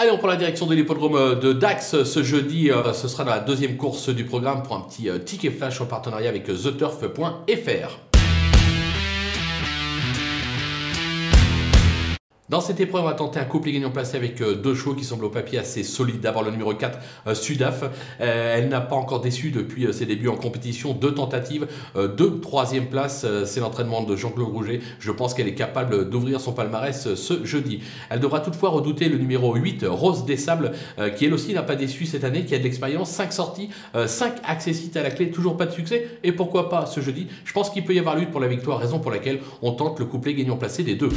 Allez, on prend la direction de l'hippodrome de Dax ce jeudi. Euh, ce sera dans la deuxième course du programme pour un petit euh, ticket flash en partenariat avec TheTurf.fr. Dans cette épreuve, on va tenter un couple gagnant placé avec euh, deux chevaux qui semblent au papier assez solides. D'abord le numéro 4, euh, Sudaf. Euh, elle n'a pas encore déçu depuis ses débuts en compétition. Deux tentatives, deux troisième place. C'est l'entraînement de Jean-Claude Rouget. Je pense qu'elle est capable d'ouvrir son palmarès ce jeudi. Elle devra toutefois redouter le numéro 8, Rose des Sables, qui elle aussi n'a pas déçu cette année, qui a de l'expérience. 5 sorties, 5 accessites à la clé, toujours pas de succès. Et pourquoi pas ce jeudi? Je pense qu'il peut y avoir lutte pour la victoire, raison pour laquelle on tente le couplet gagnant placé des deux.